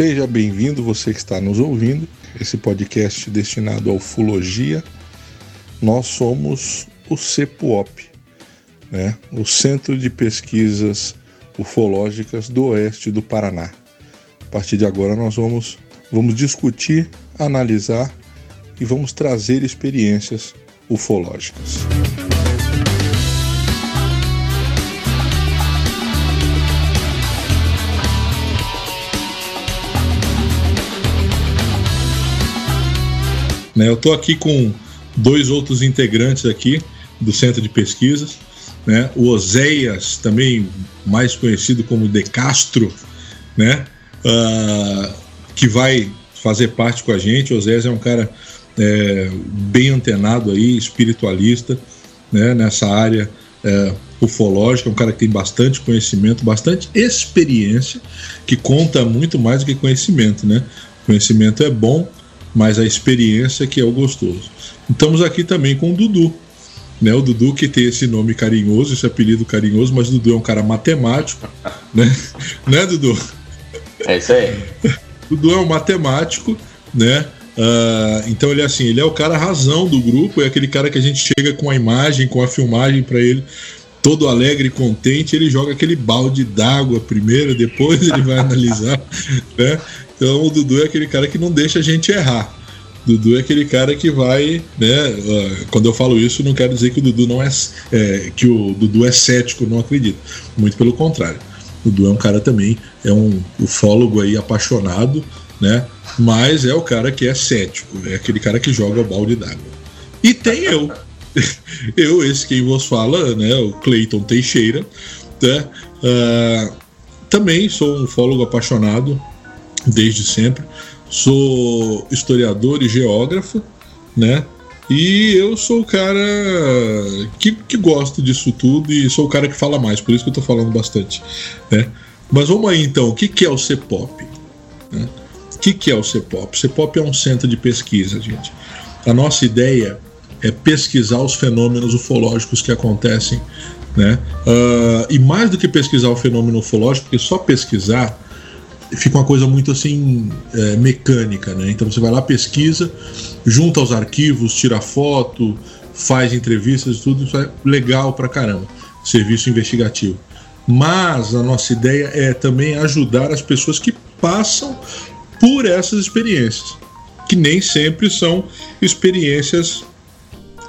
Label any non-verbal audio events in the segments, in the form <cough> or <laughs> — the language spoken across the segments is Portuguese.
Seja bem-vindo, você que está nos ouvindo. Esse podcast destinado à ufologia. Nós somos o CEPUOP, né? o Centro de Pesquisas Ufológicas do Oeste do Paraná. A partir de agora, nós vamos, vamos discutir, analisar e vamos trazer experiências ufológicas. Né? Eu estou aqui com dois outros integrantes aqui do Centro de Pesquisas, né? o Oséias, também mais conhecido como De Castro, né? Uh, que vai fazer parte com a gente. O Oséias é um cara é, bem antenado aí, espiritualista, né? nessa área é, ufológica, um cara que tem bastante conhecimento, bastante experiência, que conta muito mais do que conhecimento, né? Conhecimento é bom, mas a experiência que é o gostoso. Estamos aqui também com o Dudu. Né, o Dudu que tem esse nome carinhoso, esse apelido carinhoso, mas o Dudu é um cara matemático, <laughs> né? né, Dudu? É isso aí. Dudu é um matemático, né? Uh, então ele é assim, ele é o cara razão do grupo, é aquele cara que a gente chega com a imagem, com a filmagem para ele, todo alegre e contente, ele joga aquele balde d'água primeiro, depois ele vai analisar, <laughs> né? Então o Dudu é aquele cara que não deixa a gente errar. Dudu é aquele cara que vai, né? Quando eu falo isso, não quero dizer que o Dudu não é, é que o Dudu é cético, não acredita. Muito pelo contrário. O Dudu é um cara também, é um ufólogo aí apaixonado, né? Mas é o cara que é cético, é aquele cara que joga o balde d'água. E tem eu. <laughs> eu, esse quem vos fala, né? O Cleiton Teixeira, né? Uh, também sou um ufólogo apaixonado, desde sempre. Sou historiador e geógrafo, né? E eu sou o cara que, que gosto disso tudo e sou o cara que fala mais, por isso que eu tô falando bastante, né? Mas vamos aí então, o que, que é o CEPOP? Né? Que, que é o CEPOP? O CEPOP é um centro de pesquisa, gente. A nossa ideia é pesquisar os fenômenos ufológicos que acontecem, né? Uh, e mais do que pesquisar o fenômeno ufológico, porque só pesquisar fica uma coisa muito assim é, mecânica, né? Então você vai lá, pesquisa, junta os arquivos, tira foto, faz entrevistas e tudo, isso é legal pra caramba, serviço investigativo. Mas a nossa ideia é também ajudar as pessoas que passam por essas experiências, que nem sempre são experiências,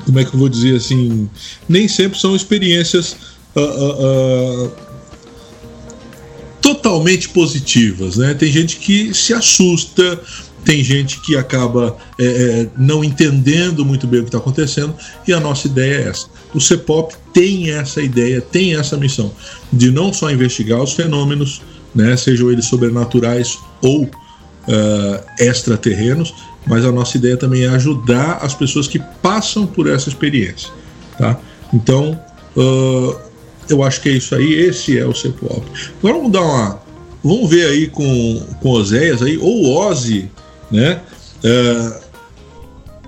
como é que eu vou dizer assim, nem sempre são experiências uh, uh, totalmente positivas, né? Tem gente que se assusta, tem gente que acaba é, é, não entendendo muito bem o que está acontecendo e a nossa ideia é essa. O CEPOP tem essa ideia, tem essa missão de não só investigar os fenômenos, né, sejam eles sobrenaturais ou uh, extraterrenos, mas a nossa ideia também é ajudar as pessoas que passam por essa experiência, tá? Então uh, eu acho que é isso aí, esse é o CEPOP. Agora vamos dar uma. Vamos ver aí com, com Oséias aí, ou Ozzy, né? Uh,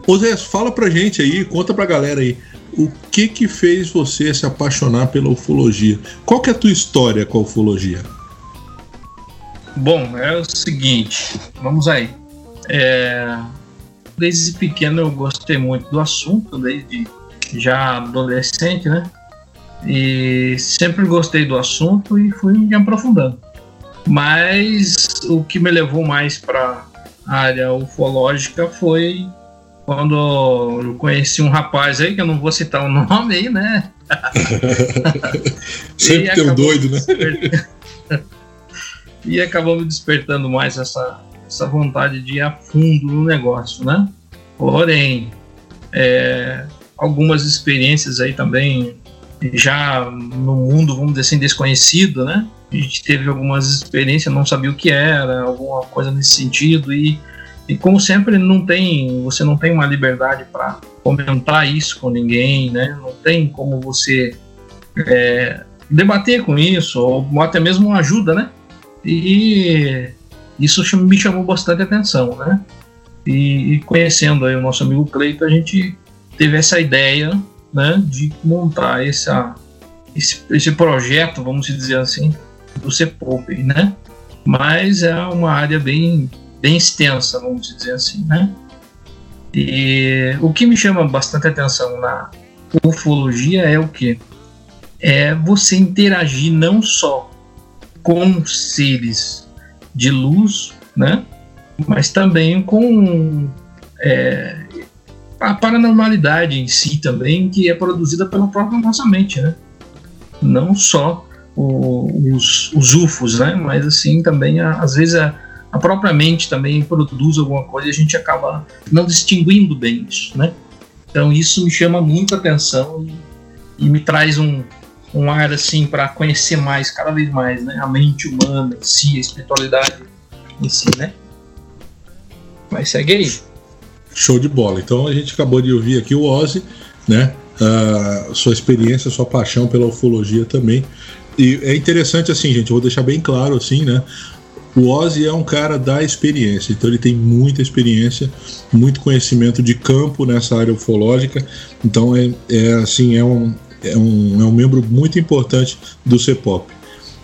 Oséias, fala pra gente aí, conta pra galera aí. O que que fez você se apaixonar pela ufologia? Qual que é a tua história com a ufologia? Bom, é o seguinte, vamos aí. É, desde pequeno eu gostei muito do assunto, desde já adolescente, né? E sempre gostei do assunto e fui me aprofundando. Mas o que me levou mais para a área ufológica foi quando eu conheci um rapaz aí, que eu não vou citar o nome aí, né? <laughs> <laughs> Sempre tem um doido, né? <laughs> e acabou me despertando mais essa, essa vontade de ir a fundo no negócio, né? Porém, é, algumas experiências aí também já no mundo, vamos dizer assim, desconhecido, né? A gente teve algumas experiências, não sabia o que era, alguma coisa nesse sentido e, e como sempre não tem, você não tem uma liberdade para comentar isso com ninguém, né? Não tem como você é, debater com isso ou até mesmo ajuda, né? E isso me chamou bastante atenção, né? E, e conhecendo aí o nosso amigo Cleito, a gente teve essa ideia né, de montar essa, esse, esse projeto, vamos dizer assim, do CEPOP, né? Mas é uma área bem, bem extensa, vamos dizer assim, né? E o que me chama bastante atenção na ufologia é o que? É você interagir não só com seres de luz, né? Mas também com é, a paranormalidade em si também, que é produzida pela própria nossa mente, né? Não só o, os, os UFOs, né? Mas assim também, a, às vezes, a, a própria mente também produz alguma coisa e a gente acaba não distinguindo bem isso, né? Então isso me chama muita atenção e, e me traz um, um ar assim para conhecer mais, cada vez mais, né? A mente humana em si, a espiritualidade em si, né? Mas segue aí. Show de bola. Então a gente acabou de ouvir aqui o Ozzy, né? Uh, sua experiência, sua paixão pela ufologia também. E é interessante assim, gente, eu vou deixar bem claro assim, né? O Ozzy é um cara da experiência, então ele tem muita experiência, muito conhecimento de campo nessa área ufológica. Então é, é assim, é um, é um, é um membro muito importante do CEPOP.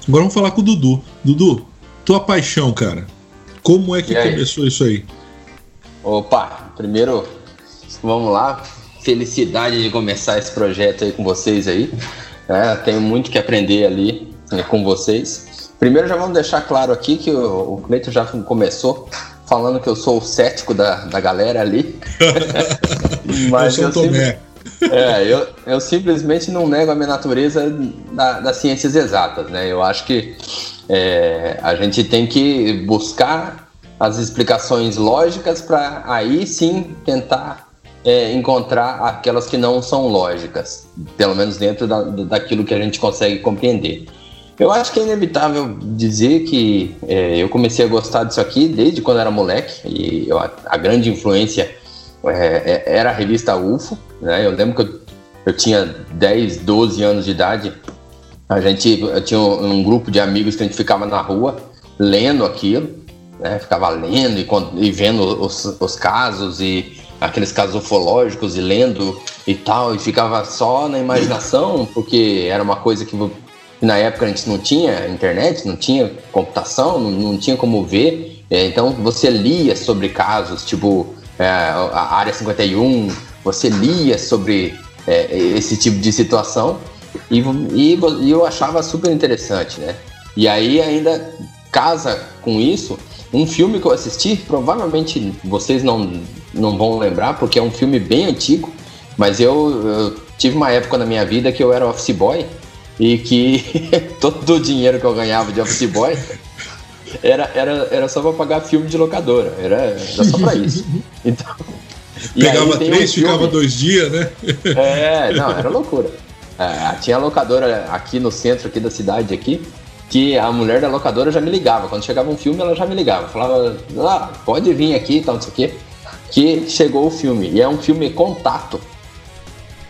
Agora vamos falar com o Dudu. Dudu, tua paixão, cara. Como é que começou isso aí? Opa, primeiro, vamos lá. Felicidade de começar esse projeto aí com vocês aí. É, tenho muito que aprender ali né, com vocês. Primeiro já vamos deixar claro aqui que o, o Cleiton já começou falando que eu sou o cético da, da galera ali. <laughs> Mas eu, sou eu, é, eu, eu simplesmente não nego a minha natureza da, das ciências exatas, né? Eu acho que é, a gente tem que buscar as explicações lógicas para aí sim tentar é, encontrar aquelas que não são lógicas, pelo menos dentro da, daquilo que a gente consegue compreender. Eu acho que é inevitável dizer que é, eu comecei a gostar disso aqui desde quando era moleque, e eu, a, a, grande influência é, é era a revista UFO. Né? Eu lembro que eu, eu, tinha 10, 12 anos de idade, a gente eu tinha um, um grupo de amigos que a gente ficava na rua lendo aquilo, né? Ficava lendo e, e vendo os, os, casos e aqueles casos ufológicos e lendo e tal, e ficava só na imaginação, porque era uma coisa que na época a gente não tinha internet, não tinha computação, não, não tinha como ver. É, então você lia sobre casos, tipo é, a Área 51, você lia sobre é, esse tipo de situação e, e, e eu achava super interessante, né? E aí ainda casa com isso um filme que eu assisti, provavelmente vocês não, não vão lembrar, porque é um filme bem antigo, mas eu, eu tive uma época na minha vida que eu era office boy e que <laughs> todo o dinheiro que eu ganhava de office boy era, era, era só para pagar filme de locadora, era, era só para isso. <laughs> Então, Pegava três, um ficava dois dias, né? É, não, era <laughs> loucura. É, tinha locadora aqui no centro aqui da cidade aqui, que a mulher da locadora já me ligava. Quando chegava um filme, ela já me ligava. Falava, ah, pode vir aqui e tal, não sei o quê. Que chegou o filme. E é um filme contato.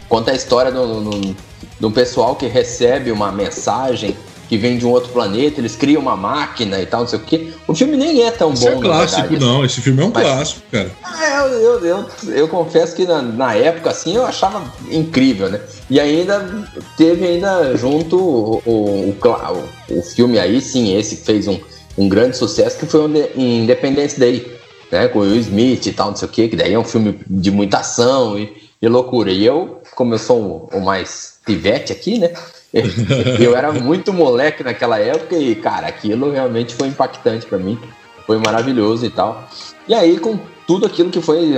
Conta a história do, do pessoal que recebe uma mensagem que vem de um outro planeta, eles criam uma máquina e tal, não sei o quê. O filme nem é tão Isso bom, é clássico, verdade, não. Esse filme é um Mas, clássico, cara. É, eu, eu, eu, eu, confesso que na, na, época, assim, eu achava incrível, né? E ainda teve ainda junto o, o, o, o filme aí, sim, esse que fez um, um grande sucesso, que foi o Independence Day, né? Com o Will Smith e tal, não sei o quê, que daí é um filme de muita ação e, e loucura. E eu, como eu sou o mais pivete aqui, né? <laughs> eu era muito moleque naquela época e, cara, aquilo realmente foi impactante para mim. Foi maravilhoso e tal. E aí, com tudo aquilo que foi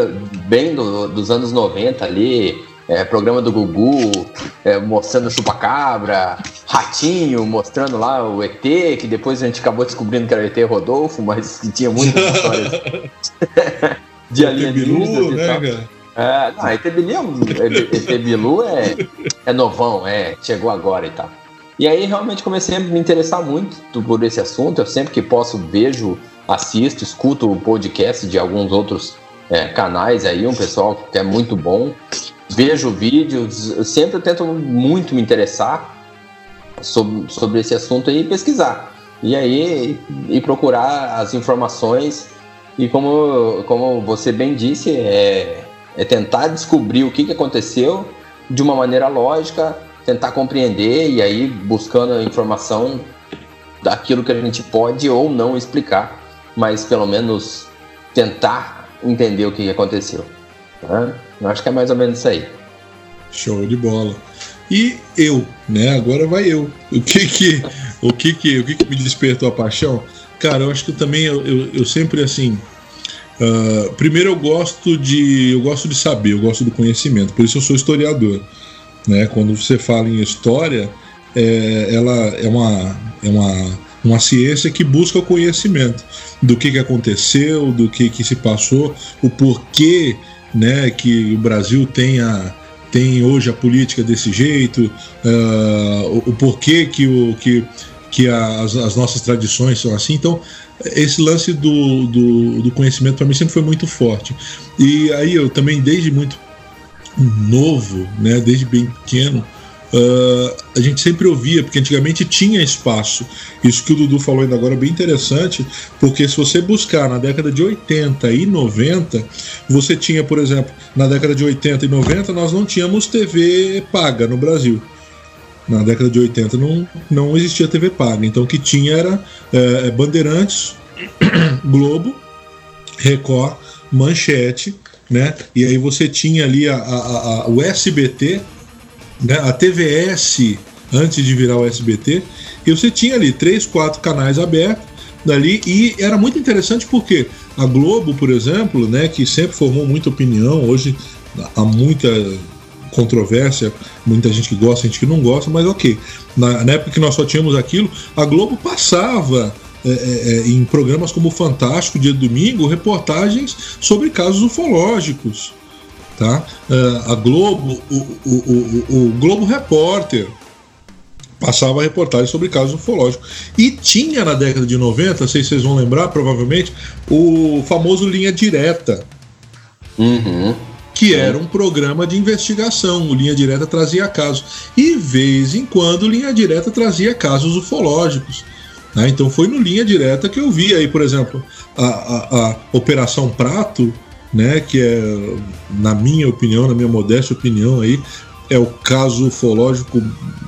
bem do, dos anos 90 ali, é, programa do Gugu, é, mostrando o chupacabra, Ratinho mostrando lá o ET, que depois a gente acabou descobrindo que era o ET Rodolfo, mas que <laughs> tinha muitas histórias <laughs> de alienígenas e né, tal. Cara? É, não, Etebilu é, é, é novão, é, chegou agora e tal. E aí realmente comecei a me interessar muito por esse assunto. Eu sempre que posso vejo, assisto, escuto o podcast de alguns outros é, canais aí, um pessoal que é muito bom. Vejo vídeos, eu sempre tento muito me interessar sobre, sobre esse assunto e pesquisar. E aí e procurar as informações E como, como você bem disse, é, é tentar descobrir o que, que aconteceu de uma maneira lógica, tentar compreender e aí buscando a informação daquilo que a gente pode ou não explicar, mas pelo menos tentar entender o que, que aconteceu. Né? Eu acho que é mais ou menos isso aí. Show de bola. E eu, né? Agora vai eu. O que que, o que que, o que que me despertou a paixão? Cara, eu acho que eu também eu, eu, eu sempre assim. Uh, primeiro eu gosto de eu gosto de saber, eu gosto do conhecimento. Por isso eu sou historiador. Né? Quando você fala em história, é, ela é uma é uma uma ciência que busca o conhecimento do que, que aconteceu, do que, que se passou, o porquê né, que o Brasil tem, a, tem hoje a política desse jeito, uh, o, o, porquê que, o, que, que as, as, nossas tradições são assim. Então, esse lance do, do, do conhecimento para mim sempre foi muito forte. E aí eu também, desde muito novo, né, desde bem pequeno, Uh, a gente sempre ouvia, porque antigamente tinha espaço. Isso que o Dudu falou ainda agora é bem interessante, porque se você buscar na década de 80 e 90, você tinha, por exemplo, na década de 80 e 90, nós não tínhamos TV paga no Brasil. Na década de 80 não, não existia TV paga. Então o que tinha era é, Bandeirantes, <coughs> Globo, Record, Manchete, né? E aí você tinha ali a, a, a, o SBT, né, a TVS antes de virar o SBT, e você tinha ali três, quatro canais abertos dali e era muito interessante porque a Globo, por exemplo, né, que sempre formou muita opinião, hoje há muita controvérsia, muita gente que gosta, gente que não gosta, mas ok. Na, na época que nós só tínhamos aquilo, a Globo passava é, é, é em programas como Fantástico, dia de domingo, reportagens sobre casos ufológicos. Tá? Uh, a Globo, o, o, o, o, Globo Repórter passava reportagem sobre casos ufológicos. E tinha na década de 90, sei se vocês vão lembrar, provavelmente, o famoso Linha Direta. Uhum. Que era um programa de investigação. O Linha Direta trazia casos. E, vez em quando, Linha Direta trazia casos ufológicos. Né? Então, foi no Linha Direta que eu vi aí, por exemplo, a, a, a Operação Prato né, que é, na minha opinião, na minha modesta opinião aí, é o caso ufológico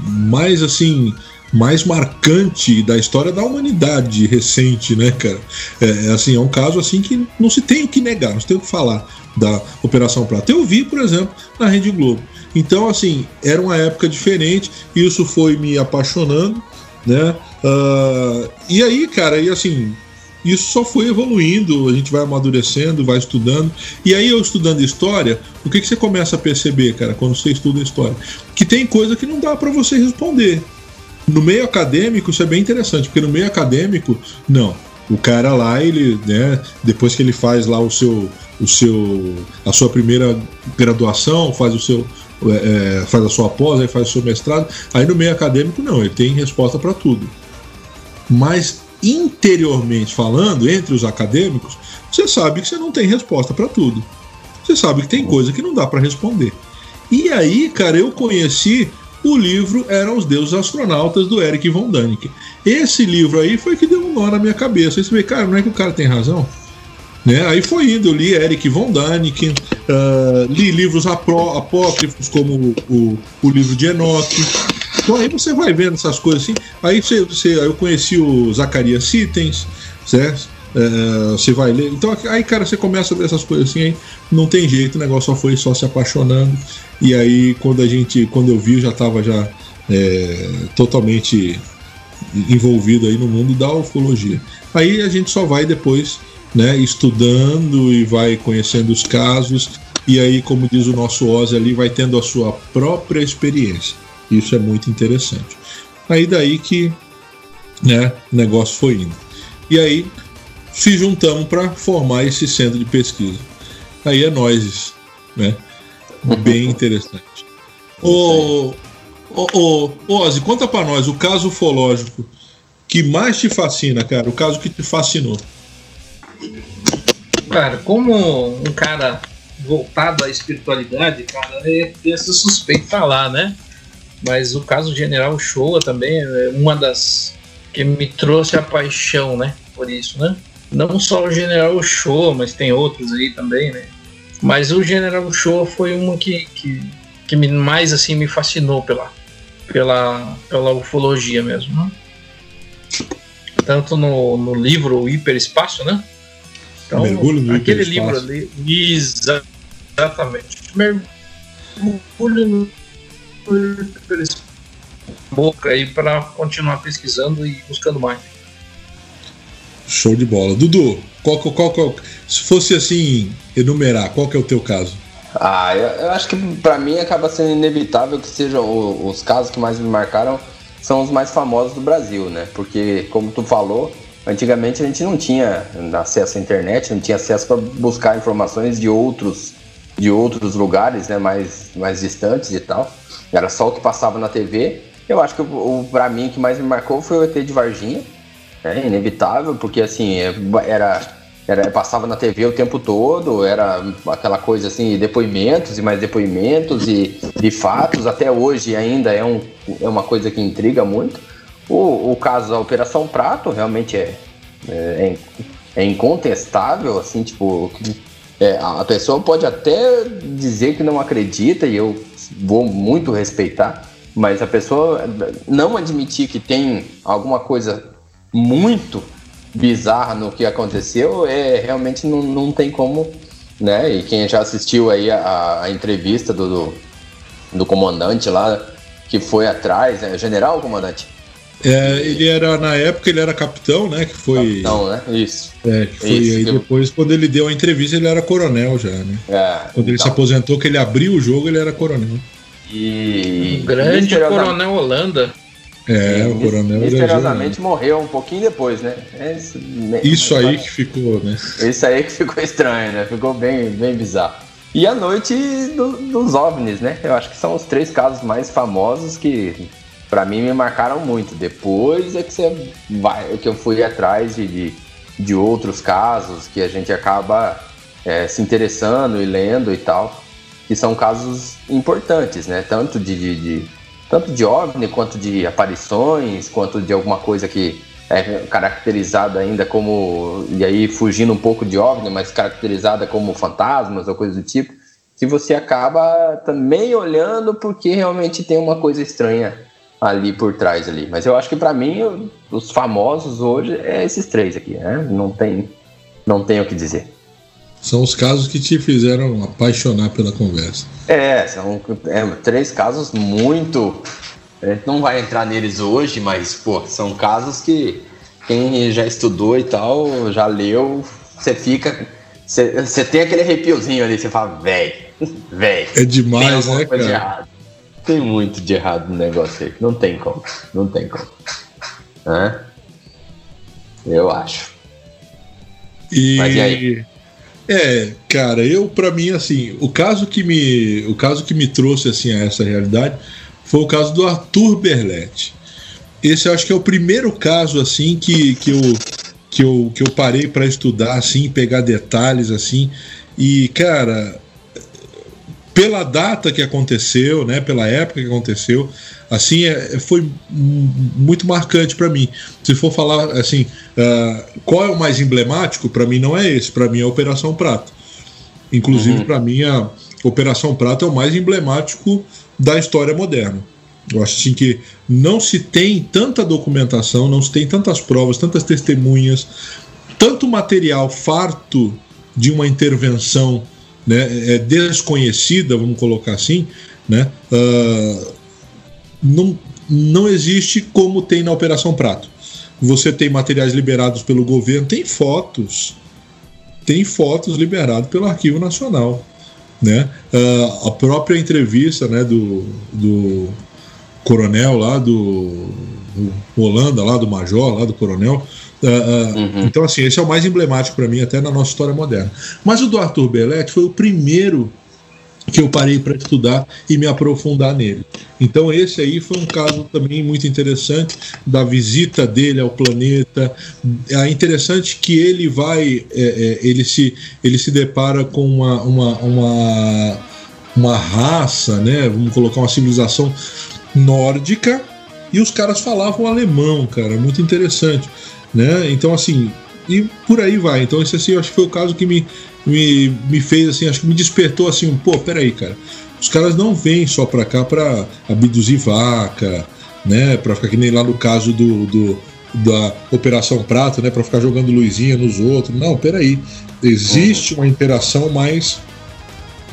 mais assim mais marcante da história da humanidade recente, né, cara? É, assim, é um caso assim que não se tem o que negar, não se tem o que falar da Operação Prata. Eu vi, por exemplo, na Rede Globo. Então, assim, era uma época diferente, isso foi me apaixonando, né? Uh, e aí, cara, e assim, isso só foi evoluindo, a gente vai amadurecendo, vai estudando. E aí, eu estudando história, o que, que você começa a perceber, cara, quando você estuda história? Que tem coisa que não dá para você responder. No meio acadêmico, isso é bem interessante, porque no meio acadêmico, não. O cara lá, ele, né, depois que ele faz lá o seu, o seu, a sua primeira graduação, faz o seu, é, é faz a sua pós, aí faz o seu mestrado, aí no meio acadêmico não, ele tem resposta para tudo. Mas interiormente falando, entre os acadêmicos, você sabe que você não tem resposta para tudo. Você sabe que tem coisa que não dá para responder. E aí, cara, eu conheci o livro Eram os Deuses Astronautas do Eric von Däniken. Esse livro aí foi que deu um nó na minha cabeça. Aí você vê, cara, não é que o cara tem razão? Né? Aí foi indo, eu li Eric von Däniken, uh, li livros apócrifos como o, o, o livro de Enoch, então aí você vai vendo essas coisas assim. Aí você, você eu conheci o Zacarias Sitens, certo? É, você vai ler. Então aí, cara, você começa a ver essas coisas assim, aí não tem jeito, o negócio só foi só se apaixonando. E aí quando a gente, quando eu vi, eu já estava já é, totalmente envolvido aí no mundo da ufologia. Aí a gente só vai depois, né, estudando e vai conhecendo os casos. E aí, como diz o nosso Ozzy ali, vai tendo a sua própria experiência. Isso é muito interessante. Aí daí que né, o negócio foi indo. E aí se juntamos para formar esse centro de pesquisa. Aí é nós, né? Bem <laughs> interessante. Ô, ô, ô, Ozzy, conta para nós o caso ufológico que mais te fascina, cara, o caso que te fascinou. Cara, como um cara voltado à espiritualidade, cara, é, é suspeito falar, né? Mas o caso General Showa também é uma das que me trouxe a paixão, né? Por isso, né? Não só o General Show, mas tem outros aí também, né? Mas o General Show foi uma que, que, que me, mais assim me fascinou pela, pela, pela ufologia mesmo. Né? Tanto no, no livro o Hiperespaço, né? Então, Mergulho no aquele livro ali, exatamente. Mergulho no Hiperespaço. Boca aí para continuar pesquisando e buscando mais. Show de bola. Dudu, qual, qual, qual, se fosse assim, enumerar, qual que é o teu caso? Ah, eu, eu acho que para mim acaba sendo inevitável que sejam os, os casos que mais me marcaram são os mais famosos do Brasil, né? Porque, como tu falou, antigamente a gente não tinha acesso à internet, não tinha acesso para buscar informações de outros de outros lugares, né, mais, mais distantes e tal. Era só o que passava na TV. Eu acho que o, o para mim que mais me marcou foi o ET de Varginha, é inevitável, porque assim, é, era, era passava na TV o tempo todo, era aquela coisa assim, depoimentos e mais depoimentos e, e fatos, até hoje ainda é, um, é uma coisa que intriga muito. O, o caso da Operação Prato realmente é, é, é incontestável, assim, tipo, é, a pessoa pode até dizer que não acredita, e eu vou muito respeitar, mas a pessoa não admitir que tem alguma coisa muito bizarra no que aconteceu, é realmente não, não tem como, né? E quem já assistiu aí a, a entrevista do, do, do, comandante lá, que foi atrás, né? General comandante? É, ele era, na época, ele era capitão, né? Que foi. Capitão, né? Isso. É, que foi Isso, aí depois, quando ele deu a entrevista, ele era coronel já, né? É, quando ele se então. aposentou, que ele abriu o jogo, ele era coronel. E. O grande coronel Holanda. É, o coronel misteriosamente morreu um pouquinho depois, né? Isso aí que ficou, né? Isso aí que ficou estranho, né? Ficou bem, bem bizarro. E a noite do, dos OVNIs, né? Eu acho que são os três casos mais famosos que, para mim, me marcaram muito. Depois é que você vai, que eu fui atrás de, de, de outros casos que a gente acaba é, se interessando e lendo e tal, que são casos importantes, né? Tanto de, de tanto de OVNI quanto de aparições, quanto de alguma coisa que é caracterizada ainda como, e aí fugindo um pouco de OVNI, mas caracterizada como fantasmas ou coisa do tipo, que você acaba também olhando porque realmente tem uma coisa estranha ali por trás ali. Mas eu acho que para mim os famosos hoje é esses três aqui, né? Não tem, não tem o que dizer. São os casos que te fizeram apaixonar pela conversa. É, são é, três casos muito. A gente não vai entrar neles hoje, mas, pô, são casos que quem já estudou e tal, já leu, você fica. Você tem aquele arrepiozinho ali, você fala, velho, <laughs> velho. É demais, né, cara? De errado. Tem muito de errado no negócio aí. Não tem como. Não tem como. Hã? Eu acho. E... Mas e aí? É, cara, eu para mim assim, o caso que me, o caso que me trouxe assim a essa realidade foi o caso do Arthur Berletti. Esse acho que é o primeiro caso assim que, que eu que eu, que eu parei para estudar assim, pegar detalhes assim. E cara, pela data que aconteceu, né, pela época que aconteceu, assim é, foi muito marcante para mim. Se for falar assim, uh, qual é o mais emblemático? Para mim não é esse, para mim é a Operação Prato. Inclusive uhum. para mim a Operação Prato é o mais emblemático da história moderna. Eu acho assim que não se tem tanta documentação, não se tem tantas provas, tantas testemunhas, tanto material farto de uma intervenção né, é desconhecida, vamos colocar assim, né, uh, não, não existe como tem na Operação Prato. Você tem materiais liberados pelo governo, tem fotos, tem fotos liberadas pelo Arquivo Nacional. Né? Uh, a própria entrevista né, do, do coronel lá, do, do Holanda, lá do major, lá do coronel, Uh, uh, uhum. Então, assim, esse é o mais emblemático para mim, até na nossa história moderna. Mas o do Arthur Belletti foi o primeiro que eu parei para estudar e me aprofundar nele. Então esse aí foi um caso também muito interessante da visita dele ao planeta. É interessante que ele vai, é, é, ele se ele se depara com uma, uma, uma, uma raça, né? Vamos colocar uma civilização nórdica e os caras falavam alemão, cara, muito interessante. Né? Então, assim, e por aí vai. Então, esse assim, eu acho que foi o caso que me, me, me fez assim, acho que me despertou assim, pô, peraí, cara. Os caras não vêm só pra cá pra abduzir vaca, né? Pra ficar que nem lá no caso do, do da Operação Prato, né? Pra ficar jogando luzinha nos outros. Não, peraí. Existe uma interação mais.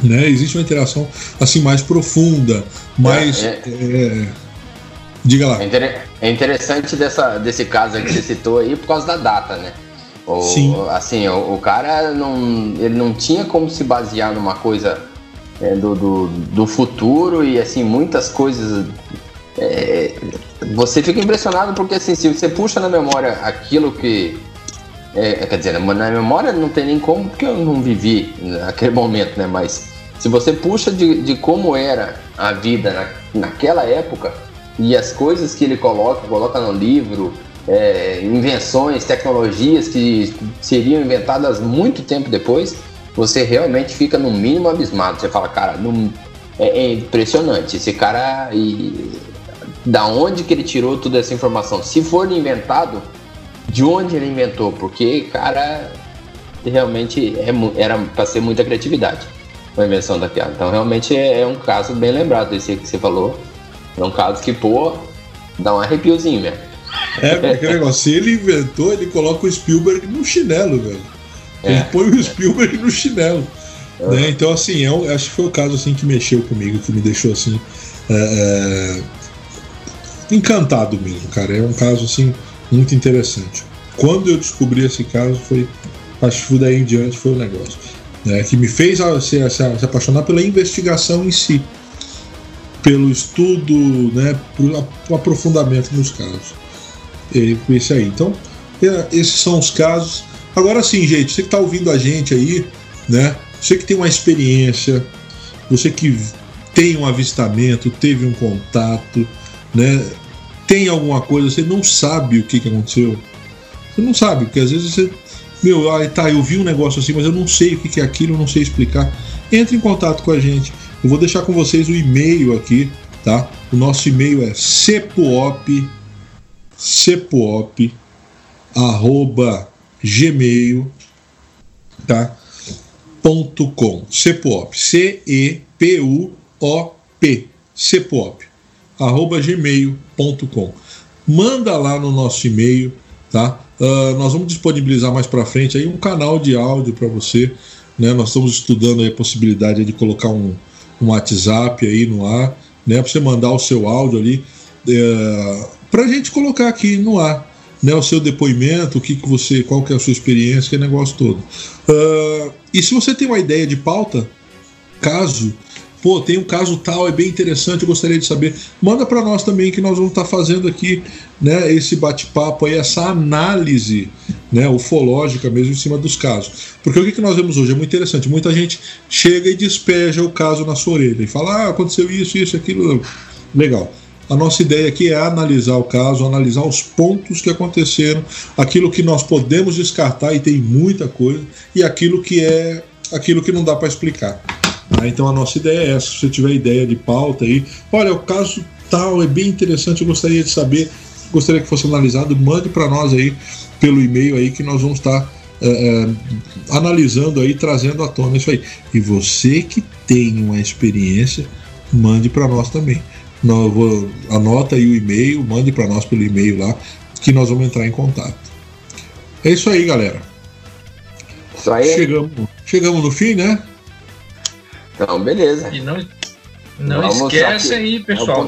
Né? Existe uma interação assim mais profunda, mais. É, é... É... Diga lá. É, é interessante dessa, desse caso que você citou aí por causa da data, né? O, Sim. Assim, o, o, cara não, ele não tinha como se basear numa coisa é, do, do, do, futuro e assim muitas coisas. É, você fica impressionado porque assim, se você puxa na memória aquilo que. É, quer dizer, na memória não tem nem como, porque eu não vivi naquele momento, né? Mas se você puxa de, de como era a vida na, naquela época e as coisas que ele coloca, coloca no livro, é, invenções, tecnologias que seriam inventadas muito tempo depois, você realmente fica no mínimo abismado. Você fala, cara, não, é, é, impressionante. Esse cara, e, da onde que ele tirou toda essa informação? Se for inventado, de onde ele inventou? Porque, cara, realmente é, era para ser muita criatividade a invenção da piada. Então, realmente é, é um caso bem lembrado esse que você falou. É um caso que, pô, dá um arrepiozinho mesmo. É, porque <laughs> negócio, se ele inventou, ele coloca o Spielberg no chinelo, velho. Ele é. põe o Spielberg no chinelo. É. Né? Então, assim, eu é acho que foi o caso assim que mexeu comigo, que me deixou assim. É, é, encantado mesmo, cara. É um caso assim muito interessante. Quando eu descobri esse caso, foi. Acho que daí em diante foi o um negócio. Né, que me fez se, se, se apaixonar pela investigação em si pelo estudo, né, o aprofundamento nos casos. É, esse aí. Então, é, esses são os casos. Agora sim, gente, você que está ouvindo a gente aí, né? Você que tem uma experiência, você que tem um avistamento, teve um contato, né? Tem alguma coisa, você não sabe o que, que aconteceu. Você não sabe, porque às vezes você. Meu, ah, tá, eu vi um negócio assim, mas eu não sei o que, que é aquilo, eu não sei explicar. Entre em contato com a gente. Eu vou deixar com vocês o e-mail aqui, tá? O nosso e-mail é cepoop, cepoop, arroba gmail, tá? Ponto com, cepoop, C-E-P-U-O-P, arroba gmail.com. Manda lá no nosso e-mail, tá? Uh, nós vamos disponibilizar mais para frente aí um canal de áudio para você, né? Nós estamos estudando a possibilidade de colocar um, um WhatsApp aí no ar, né? Para você mandar o seu áudio ali, é, para a gente colocar aqui no ar, né? O seu depoimento, o que, que você, qual que é a sua experiência, que negócio todo. Uh, e se você tem uma ideia de pauta, caso pô, tem um caso tal, é bem interessante, eu gostaria de saber. Manda para nós também que nós vamos estar tá fazendo aqui, né, esse bate-papo aí, essa análise, né, ufológica mesmo em cima dos casos. Porque o que, que nós vemos hoje é muito interessante. Muita gente chega e despeja o caso na sua orelha e fala: "Ah, aconteceu isso, isso, aquilo". Legal. A nossa ideia aqui é analisar o caso, analisar os pontos que aconteceram, aquilo que nós podemos descartar e tem muita coisa, e aquilo que é aquilo que não dá para explicar. Né? Então a nossa ideia é essa. Se você tiver ideia de pauta aí, olha, o caso tal é bem interessante, eu gostaria de saber, gostaria que fosse analisado, mande para nós aí pelo e-mail aí que nós vamos estar é, é, analisando aí, trazendo à tona isso aí. E você que tem uma experiência, mande para nós também. Nós vou, anota aí o e-mail, mande para nós pelo e-mail lá, que nós vamos entrar em contato. É isso aí, galera. Isso aí. Chegamos, chegamos no fim, né? Então, beleza. E não, não esquece aí, pessoal. É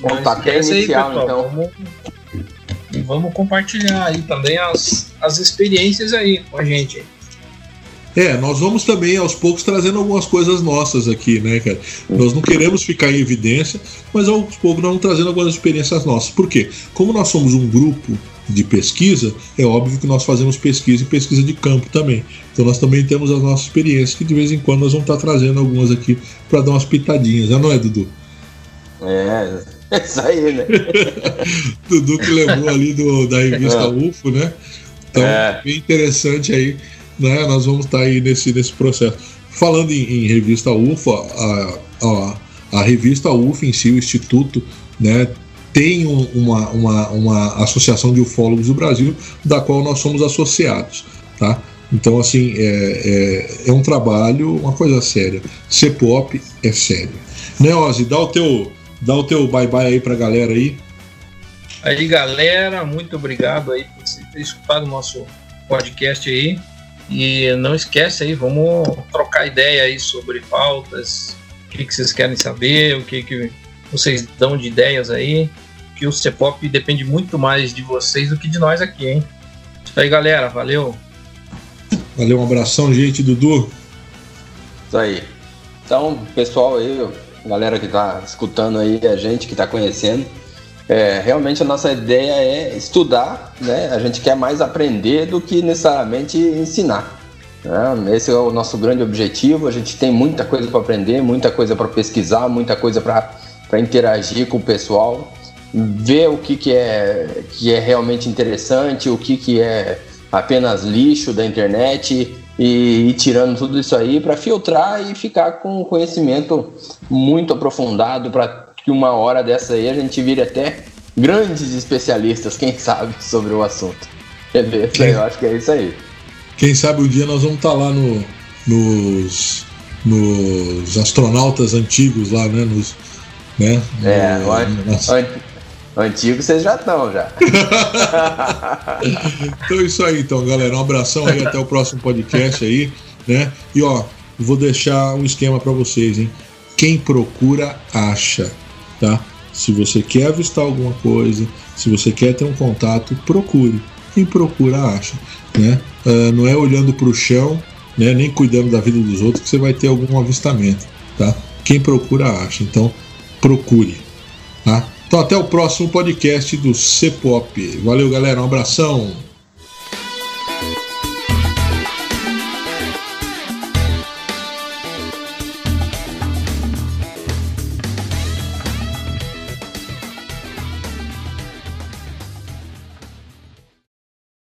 pontapé inicial, aí, então. Vamos, vamos compartilhar aí também as, as experiências aí com a gente. É, nós vamos também aos poucos trazendo algumas coisas nossas aqui, né, cara? Nós não queremos ficar em evidência, mas aos poucos nós vamos trazendo algumas experiências nossas. Por quê? Como nós somos um grupo de pesquisa, é óbvio que nós fazemos pesquisa e pesquisa de campo também. Então nós também temos as nossas experiências, que de vez em quando nós vamos estar trazendo algumas aqui para dar umas pitadinhas, já não é, Dudu? É, <laughs> é isso aí, né? <laughs> Dudu que lembrou ali do, da revista é. UFO, né? Então, é. bem interessante aí, né? Nós vamos estar aí nesse, nesse processo. Falando em, em revista UFO, a, a, a revista UFO em si, o Instituto, né? tem um, uma, uma, uma associação de ufólogos do Brasil, da qual nós somos associados, tá? Então, assim, é, é, é um trabalho, uma coisa séria. CEPOP é sério. Né, Ozzy? Dá o teu, dá o teu bye-bye aí pra galera aí. Aí, galera, muito obrigado aí por ter escutado o nosso podcast aí. E não esquece aí, vamos trocar ideia aí sobre pautas, o que, que vocês querem saber, o que, que vocês dão de ideias aí. Que o CEPOP depende muito mais de vocês do que de nós aqui, hein? Isso aí, galera. Valeu. Valeu, um abração, gente. Dudu. Isso aí. Então, pessoal aí, galera que está escutando aí, a gente que está conhecendo, é, realmente a nossa ideia é estudar, né? A gente quer mais aprender do que necessariamente ensinar. Né? Esse é o nosso grande objetivo. A gente tem muita coisa para aprender, muita coisa para pesquisar, muita coisa para interagir com o pessoal, ver o que, que, é, que é realmente interessante, o que, que é apenas lixo da internet e ir tirando tudo isso aí para filtrar e ficar com conhecimento muito aprofundado para que uma hora dessa aí a gente vire até grandes especialistas, quem sabe, sobre o assunto. Beleza? Quem, Eu acho que é isso aí. Quem sabe um dia nós vamos estar tá lá no, nos, nos astronautas antigos lá, né? Nos, né? É, no, nas... Antigo vocês já estão, já. <laughs> então é isso aí, então, galera. Um abração aí, até o próximo podcast aí, né? E ó, vou deixar um esquema para vocês, hein? Quem procura, acha, tá? Se você quer avistar alguma coisa, se você quer ter um contato, procure. Quem procura, acha, né? Uh, não é olhando para o chão, né? Nem cuidando da vida dos outros que você vai ter algum avistamento, tá? Quem procura, acha. Então, procure, tá? Então até o próximo podcast do CPOP. Valeu, galera. Um abração.